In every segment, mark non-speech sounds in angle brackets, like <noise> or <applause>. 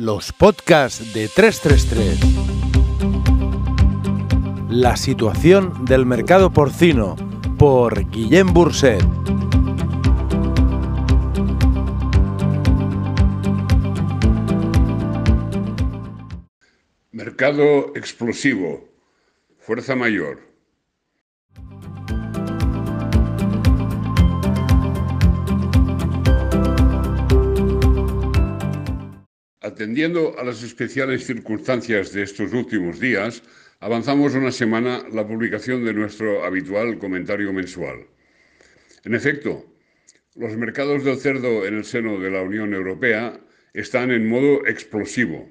Los podcasts de 333. La situación del mercado porcino por Guillem Burset. Mercado explosivo. Fuerza mayor. Atendiendo a las especiales circunstancias de estos últimos días, avanzamos una semana la publicación de nuestro habitual comentario mensual. En efecto, los mercados del cerdo en el seno de la Unión Europea están en modo explosivo,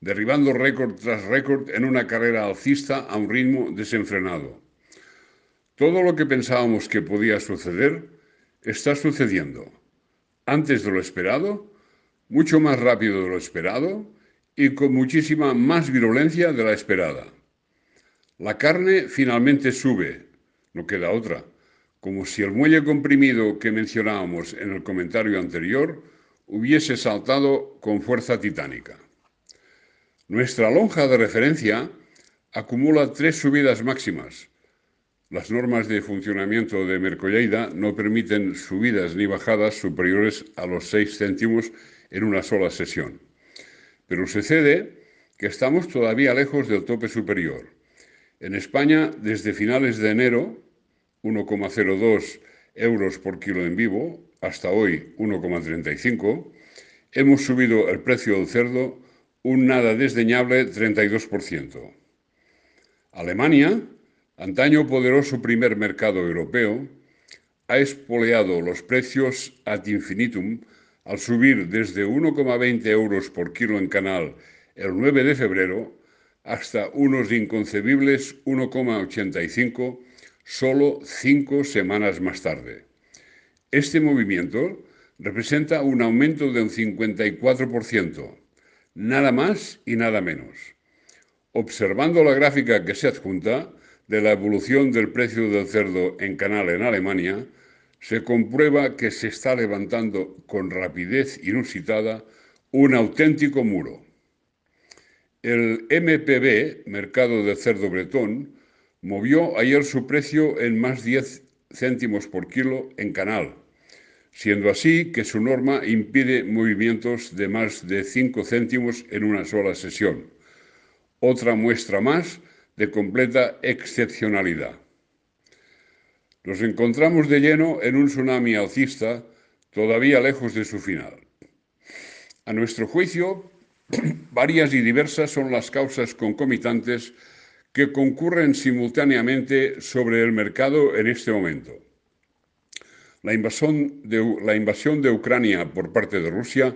derribando récord tras récord en una carrera alcista a un ritmo desenfrenado. Todo lo que pensábamos que podía suceder está sucediendo, antes de lo esperado, mucho más rápido de lo esperado y con muchísima más virulencia de la esperada. La carne finalmente sube, no queda otra, como si el muelle comprimido que mencionábamos en el comentario anterior hubiese saltado con fuerza titánica. Nuestra lonja de referencia acumula tres subidas máximas. Las normas de funcionamiento de Mercolleida no permiten subidas ni bajadas superiores a los 6 céntimos en una sola sesión. Pero sucede que estamos todavía lejos del tope superior. En España, desde finales de enero, 1,02 euros por kilo en vivo, hasta hoy 1,35, hemos subido el precio del cerdo un nada desdeñable 32%. Alemania, antaño poderoso primer mercado europeo, ha espoleado los precios ad infinitum al subir desde 1,20 euros por kilo en canal el 9 de febrero hasta unos inconcebibles 1,85 solo cinco semanas más tarde. Este movimiento representa un aumento de un 54%, nada más y nada menos. Observando la gráfica que se adjunta de la evolución del precio del cerdo en canal en Alemania, se comprueba que se está levantando con rapidez inusitada un auténtico muro. El MPB, Mercado de Cerdo Bretón, movió ayer su precio en más 10 céntimos por kilo en canal, siendo así que su norma impide movimientos de más de 5 céntimos en una sola sesión. Otra muestra más de completa excepcionalidad. Nos encontramos de lleno en un tsunami alcista todavía lejos de su final. A nuestro juicio, <clears throat> varias y diversas son las causas concomitantes que concurren simultáneamente sobre el mercado en este momento. La invasión, de, la invasión de Ucrania por parte de Rusia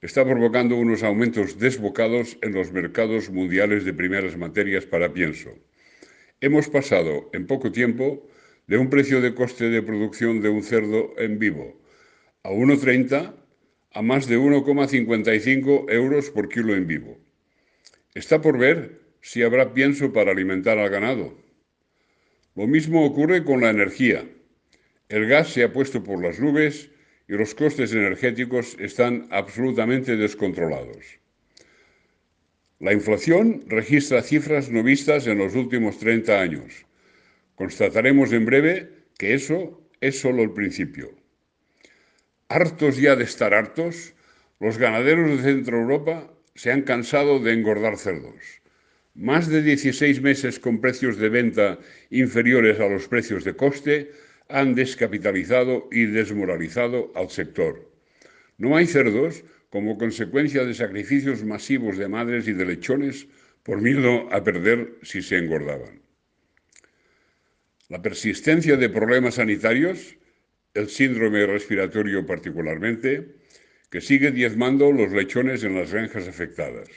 está provocando unos aumentos desbocados en los mercados mundiales de primeras materias para pienso. Hemos pasado en poco tiempo de un precio de coste de producción de un cerdo en vivo a 1,30 a más de 1,55 euros por kilo en vivo. Está por ver si habrá pienso para alimentar al ganado. Lo mismo ocurre con la energía. El gas se ha puesto por las nubes y los costes energéticos están absolutamente descontrolados. La inflación registra cifras no vistas en los últimos 30 años Constataremos en breve que eso es solo el principio. Hartos ya de estar hartos, los ganaderos de Centro Europa se han cansado de engordar cerdos. Más de 16 meses con precios de venta inferiores a los precios de coste han descapitalizado y desmoralizado al sector. No hay cerdos como consecuencia de sacrificios masivos de madres y de lechones por miedo a perder si se engordaban. La persistencia de problemas sanitarios, el síndrome respiratorio particularmente, que sigue diezmando los lechones en las granjas afectadas.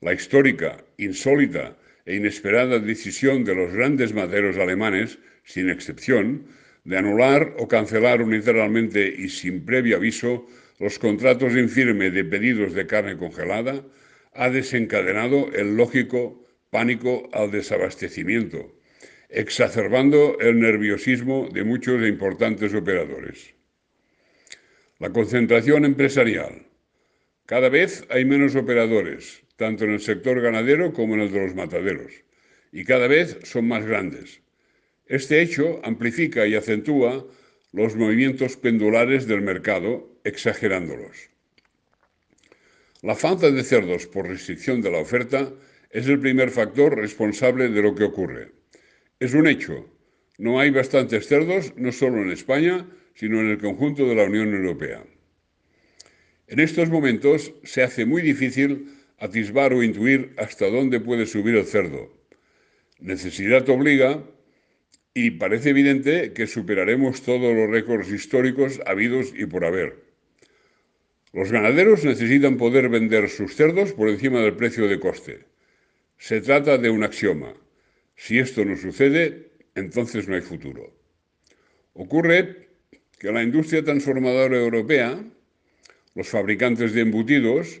La histórica, insólita e inesperada decisión de los grandes maderos alemanes, sin excepción, de anular o cancelar unilateralmente y sin previo aviso los contratos en firme de pedidos de carne congelada, ha desencadenado el lógico pánico al desabastecimiento, exacerbando el nerviosismo de muchos e importantes operadores. La concentración empresarial, Cada vez hay menos operadores, tanto en el sector ganadero como en el de los mataderos, y cada vez son más grandes. Este hecho amplifica y acentúa los movimientos pendulares del mercado, exagerándolos. La falta de cerdos por restricción de la oferta es el primer factor responsable de lo que ocurre. Es un hecho. No hay bastantes cerdos, no solo en España, sino en el conjunto de la Unión Europea. En estos momentos se hace muy difícil atisbar o intuir hasta dónde puede subir el cerdo. Necesidad obliga y parece evidente que superaremos todos los récords históricos habidos y por haber. Los ganaderos necesitan poder vender sus cerdos por encima del precio de coste. Se trata de un axioma. Si esto no sucede, entonces no hay futuro. Ocurre que la industria transformadora europea, los fabricantes de embutidos,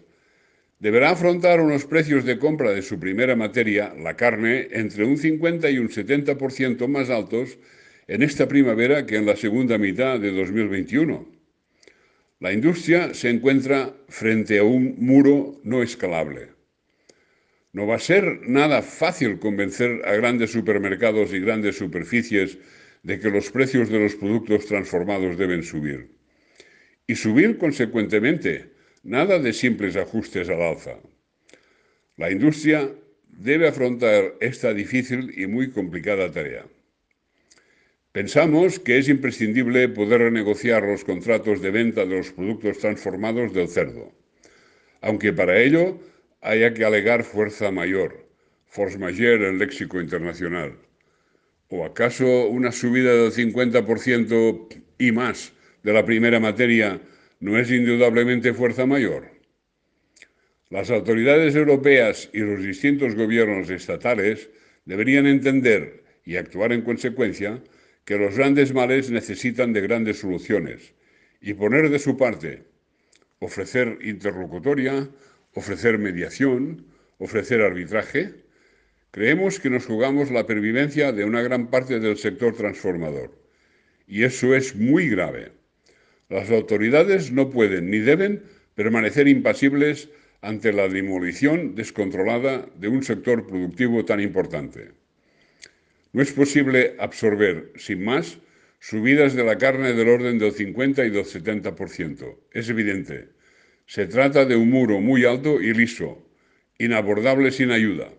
deberá afrontar unos precios de compra de su primera materia, la carne, entre un 50 y un 70% más altos en esta primavera que en la segunda mitad de 2021. La industria se encuentra frente a un muro no escalable. No va a ser nada fácil convencer a grandes supermercados y grandes superficies de que los precios de los productos transformados deben subir. Y subir consecuentemente, nada de simples ajustes al alza. La industria debe afrontar esta difícil y muy complicada tarea. Pensamos que es imprescindible poder renegociar los contratos de venta de los productos transformados del cerdo, aunque para ello haya que alegar fuerza mayor, force majeure en léxico internacional. ¿O acaso una subida del 50% y más de la primera materia no es indudablemente fuerza mayor? Las autoridades europeas y los distintos gobiernos estatales deberían entender y actuar en consecuencia que los grandes males necesitan de grandes soluciones y poner de su parte, ofrecer interlocutoria, ofrecer mediación, ofrecer arbitraje, creemos que nos jugamos la pervivencia de una gran parte del sector transformador. Y eso es muy grave. Las autoridades no pueden ni deben permanecer impasibles ante la demolición descontrolada de un sector productivo tan importante. No es posible absorber, sin más, subidas de la carne del orden del 50 y del 70%. Es evidente. Se trata de un muro muy alto y liso, inabordable sin ayuda.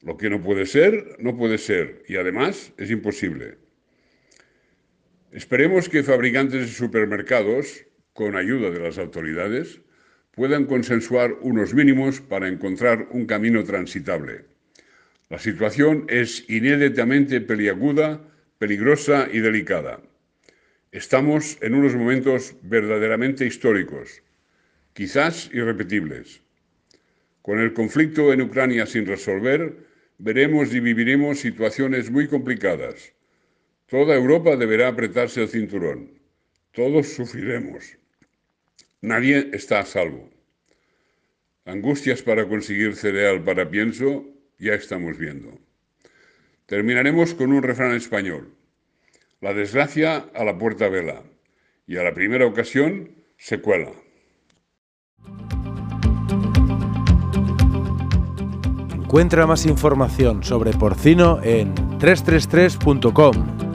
Lo que no puede ser, no puede ser, y además es imposible. Esperemos que fabricantes de supermercados, con ayuda de las autoridades, puedan consensuar unos mínimos para encontrar un camino transitable. La situación es inéditamente peliaguda, peligrosa y delicada. Estamos en unos momentos verdaderamente históricos, quizás irrepetibles. Con el conflicto en Ucrania sin resolver, veremos y viviremos situaciones muy complicadas. Toda Europa deberá apretarse el cinturón. Todos sufriremos. Nadie está a salvo. Angustias para conseguir cereal para pienso ya estamos viendo. Terminaremos con un refrán español. La desgracia a la puerta vela y a la primera ocasión se cuela. Encuentra más información sobre porcino en 333.com.